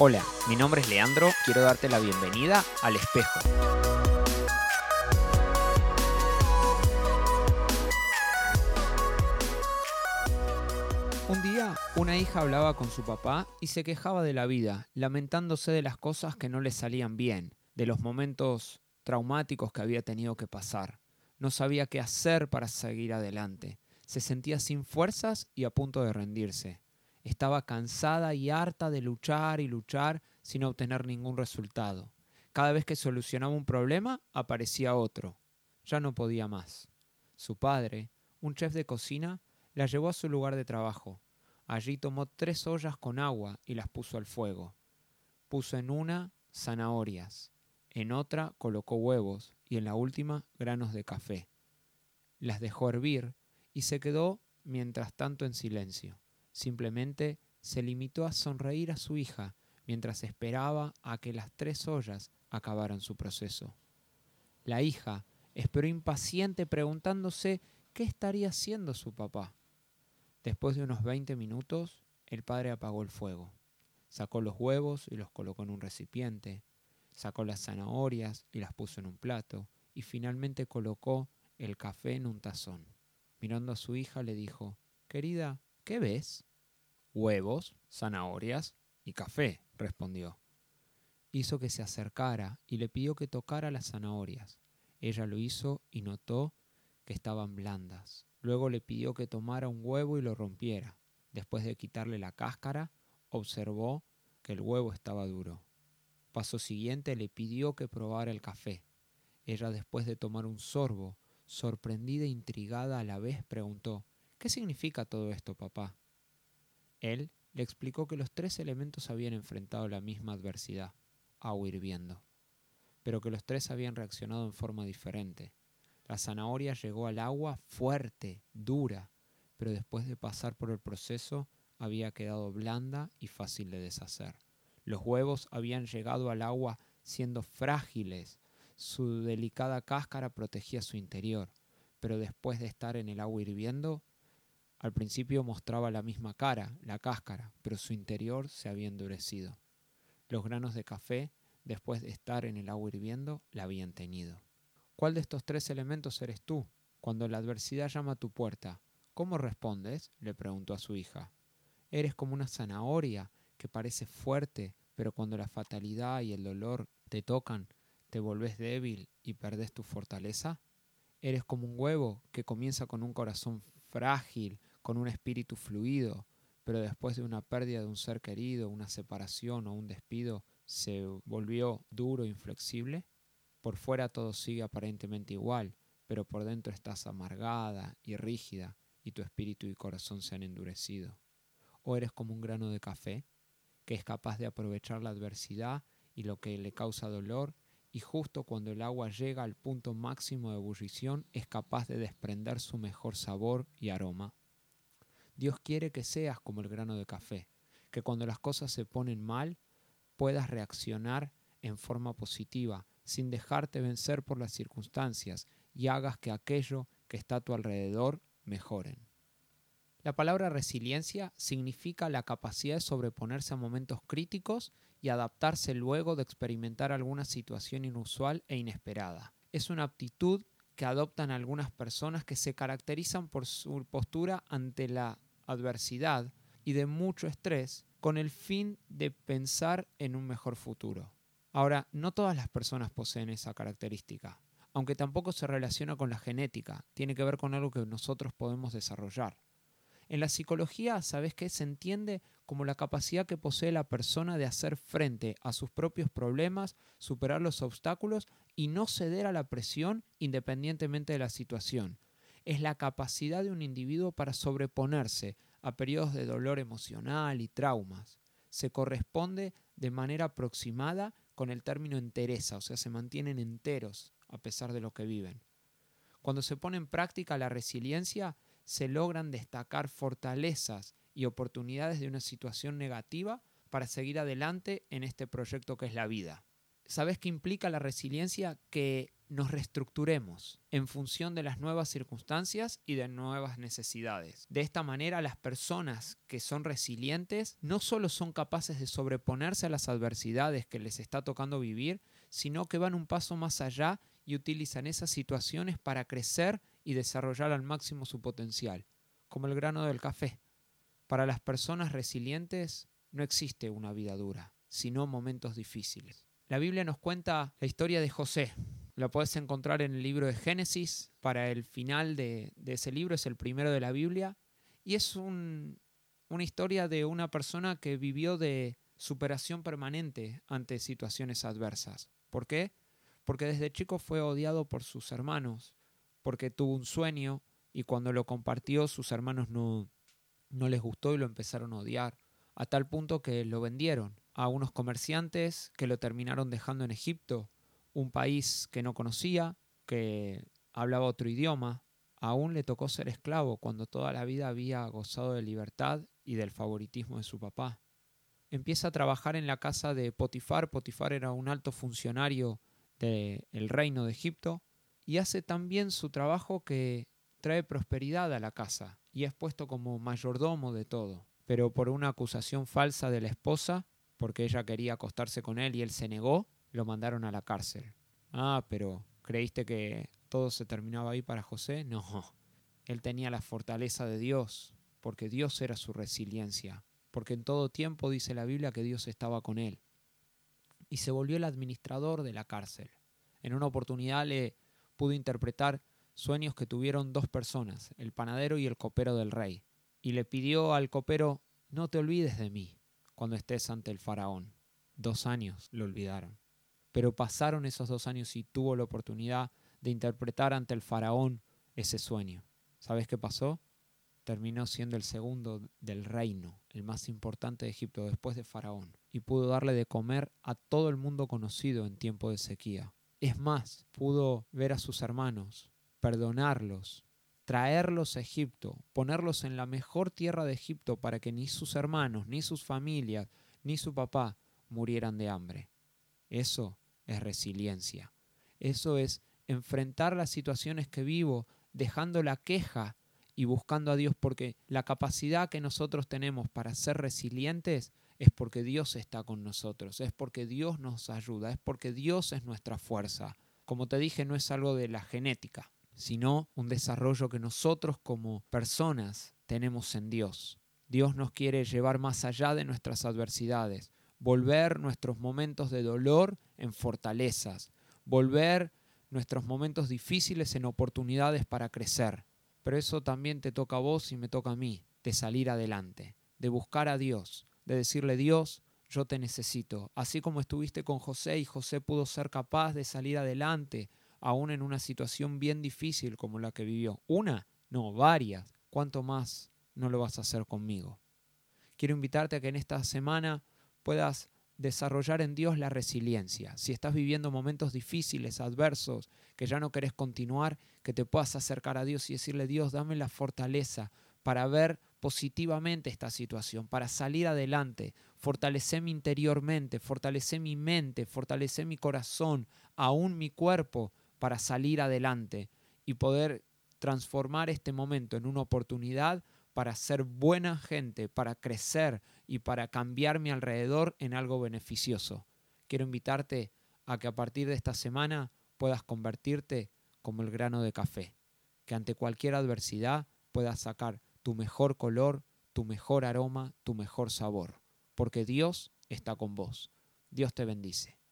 Hola, mi nombre es Leandro, quiero darte la bienvenida al espejo. Un día, una hija hablaba con su papá y se quejaba de la vida, lamentándose de las cosas que no le salían bien, de los momentos traumáticos que había tenido que pasar. No sabía qué hacer para seguir adelante. Se sentía sin fuerzas y a punto de rendirse. Estaba cansada y harta de luchar y luchar sin obtener ningún resultado. Cada vez que solucionaba un problema, aparecía otro. Ya no podía más. Su padre, un chef de cocina, la llevó a su lugar de trabajo. Allí tomó tres ollas con agua y las puso al fuego. Puso en una zanahorias, en otra colocó huevos y en la última granos de café. Las dejó hervir y se quedó mientras tanto en silencio. Simplemente se limitó a sonreír a su hija mientras esperaba a que las tres ollas acabaran su proceso. La hija esperó impaciente preguntándose qué estaría haciendo su papá. Después de unos veinte minutos, el padre apagó el fuego. Sacó los huevos y los colocó en un recipiente, sacó las zanahorias y las puso en un plato, y finalmente colocó el café en un tazón. Mirando a su hija le dijo, Querida, ¿qué ves? Huevos, zanahorias y café, respondió. Hizo que se acercara y le pidió que tocara las zanahorias. Ella lo hizo y notó que estaban blandas. Luego le pidió que tomara un huevo y lo rompiera. Después de quitarle la cáscara, observó que el huevo estaba duro. Paso siguiente le pidió que probara el café. Ella, después de tomar un sorbo, sorprendida e intrigada a la vez, preguntó ¿Qué significa todo esto, papá? Él le explicó que los tres elementos habían enfrentado la misma adversidad, agua hirviendo, pero que los tres habían reaccionado en forma diferente. La zanahoria llegó al agua fuerte, dura, pero después de pasar por el proceso había quedado blanda y fácil de deshacer. Los huevos habían llegado al agua siendo frágiles, su delicada cáscara protegía su interior, pero después de estar en el agua hirviendo, al principio mostraba la misma cara, la cáscara, pero su interior se había endurecido. Los granos de café, después de estar en el agua hirviendo, la habían teñido. ¿Cuál de estos tres elementos eres tú? Cuando la adversidad llama a tu puerta, ¿cómo respondes? le preguntó a su hija. Eres como una zanahoria que parece fuerte, pero cuando la fatalidad y el dolor te tocan, te volvés débil y perdés tu fortaleza. Eres como un huevo que comienza con un corazón frágil, con un espíritu fluido, pero después de una pérdida de un ser querido, una separación o un despido, se volvió duro e inflexible? Por fuera todo sigue aparentemente igual, pero por dentro estás amargada y rígida y tu espíritu y corazón se han endurecido. O eres como un grano de café, que es capaz de aprovechar la adversidad y lo que le causa dolor, y justo cuando el agua llega al punto máximo de ebullición es capaz de desprender su mejor sabor y aroma. Dios quiere que seas como el grano de café, que cuando las cosas se ponen mal puedas reaccionar en forma positiva, sin dejarte vencer por las circunstancias y hagas que aquello que está a tu alrededor mejoren. La palabra resiliencia significa la capacidad de sobreponerse a momentos críticos y adaptarse luego de experimentar alguna situación inusual e inesperada. Es una aptitud que adoptan algunas personas que se caracterizan por su postura ante la adversidad y de mucho estrés con el fin de pensar en un mejor futuro. Ahora, no todas las personas poseen esa característica, aunque tampoco se relaciona con la genética, tiene que ver con algo que nosotros podemos desarrollar. En la psicología, ¿sabes qué? Se entiende como la capacidad que posee la persona de hacer frente a sus propios problemas, superar los obstáculos y no ceder a la presión independientemente de la situación es la capacidad de un individuo para sobreponerse a periodos de dolor emocional y traumas. Se corresponde de manera aproximada con el término entereza, o sea, se mantienen enteros a pesar de lo que viven. Cuando se pone en práctica la resiliencia, se logran destacar fortalezas y oportunidades de una situación negativa para seguir adelante en este proyecto que es la vida. ¿Sabes qué implica la resiliencia? Que nos reestructuremos en función de las nuevas circunstancias y de nuevas necesidades. De esta manera las personas que son resilientes no solo son capaces de sobreponerse a las adversidades que les está tocando vivir, sino que van un paso más allá y utilizan esas situaciones para crecer y desarrollar al máximo su potencial, como el grano del café. Para las personas resilientes no existe una vida dura, sino momentos difíciles. La Biblia nos cuenta la historia de José. La puedes encontrar en el libro de Génesis. Para el final de, ese libro es el primero de la Biblia. Y es una historia de una persona que vivió de superación permanente ante situaciones adversas. ¿Por qué? Porque desde chico fue odiado por sus hermanos, porque tuvo un sueño y cuando lo compartió sus hermanos no, no les gustó y lo empezaron a odiar, a tal punto que lo vendieron a unos comerciantes que lo terminaron dejando en Egipto, un país que no conocía, que hablaba otro idioma. Aún le tocó ser esclavo cuando toda la vida había gozado de libertad y del favoritismo de su papá. Empieza a trabajar en la casa de Potifar. Potifar era un alto funcionario del reino de Egipto y hace tan bien su trabajo que trae prosperidad a la casa y es puesto como mayordomo de todo. Pero por una acusación falsa de la esposa, porque ella quería acostarse con él y él se negó, lo mandaron a la cárcel. Ah, pero ¿creíste que todo se terminaba ahí para José? No. Él tenía la fortaleza de Dios, porque Dios era su resiliencia, porque en todo tiempo dice la Biblia que Dios estaba con él. Y se volvió el administrador de la cárcel. En una oportunidad le pudo interpretar sueños que tuvieron dos personas, el panadero y el copero del rey, y le pidió al copero, no te olvides de mí cuando estés ante el faraón. Dos años lo olvidaron. Pero pasaron esos dos años y tuvo la oportunidad de interpretar ante el faraón ese sueño. ¿Sabes qué pasó? Terminó siendo el segundo del reino, el más importante de Egipto después de Faraón, y pudo darle de comer a todo el mundo conocido en tiempo de sequía. Es más, pudo ver a sus hermanos, perdonarlos, traerlos a Egipto, ponerlos en la mejor tierra de Egipto para que ni sus hermanos, ni sus familias, ni su papá murieran de hambre. Eso es resiliencia. Eso es enfrentar las situaciones que vivo dejando la queja y buscando a Dios porque la capacidad que nosotros tenemos para ser resilientes es porque Dios está con nosotros, es porque Dios nos ayuda, es porque Dios es nuestra fuerza. Como te dije, no es algo de la genética, sino un desarrollo que nosotros como personas tenemos en Dios. Dios nos quiere llevar más allá de nuestras adversidades, volver nuestros momentos de dolor en fortalezas, volver nuestros momentos difíciles en oportunidades para crecer. Pero eso también te toca a vos y me toca a mí, de salir adelante, de buscar a Dios, de decirle Dios, yo te necesito. Así como estuviste con José y José pudo ser capaz de salir adelante, aún en una situación bien difícil como la que vivió. Una, no, varias. ¿Cuánto más no lo vas a hacer conmigo? Quiero invitarte a que en esta semana puedas desarrollar en Dios la resiliencia. Si estás viviendo momentos difíciles, adversos, que ya no querés continuar, que te puedas acercar a Dios y decirle, Dios, dame la fortaleza para ver positivamente esta situación, para salir adelante, mi interiormente, fortalecer mi mente, fortalecer mi corazón, aún mi cuerpo, para salir adelante y poder transformar este momento en una oportunidad para ser buena gente, para crecer y para cambiar mi alrededor en algo beneficioso. Quiero invitarte a que a partir de esta semana puedas convertirte como el grano de café, que ante cualquier adversidad puedas sacar tu mejor color, tu mejor aroma, tu mejor sabor, porque Dios está con vos. Dios te bendice.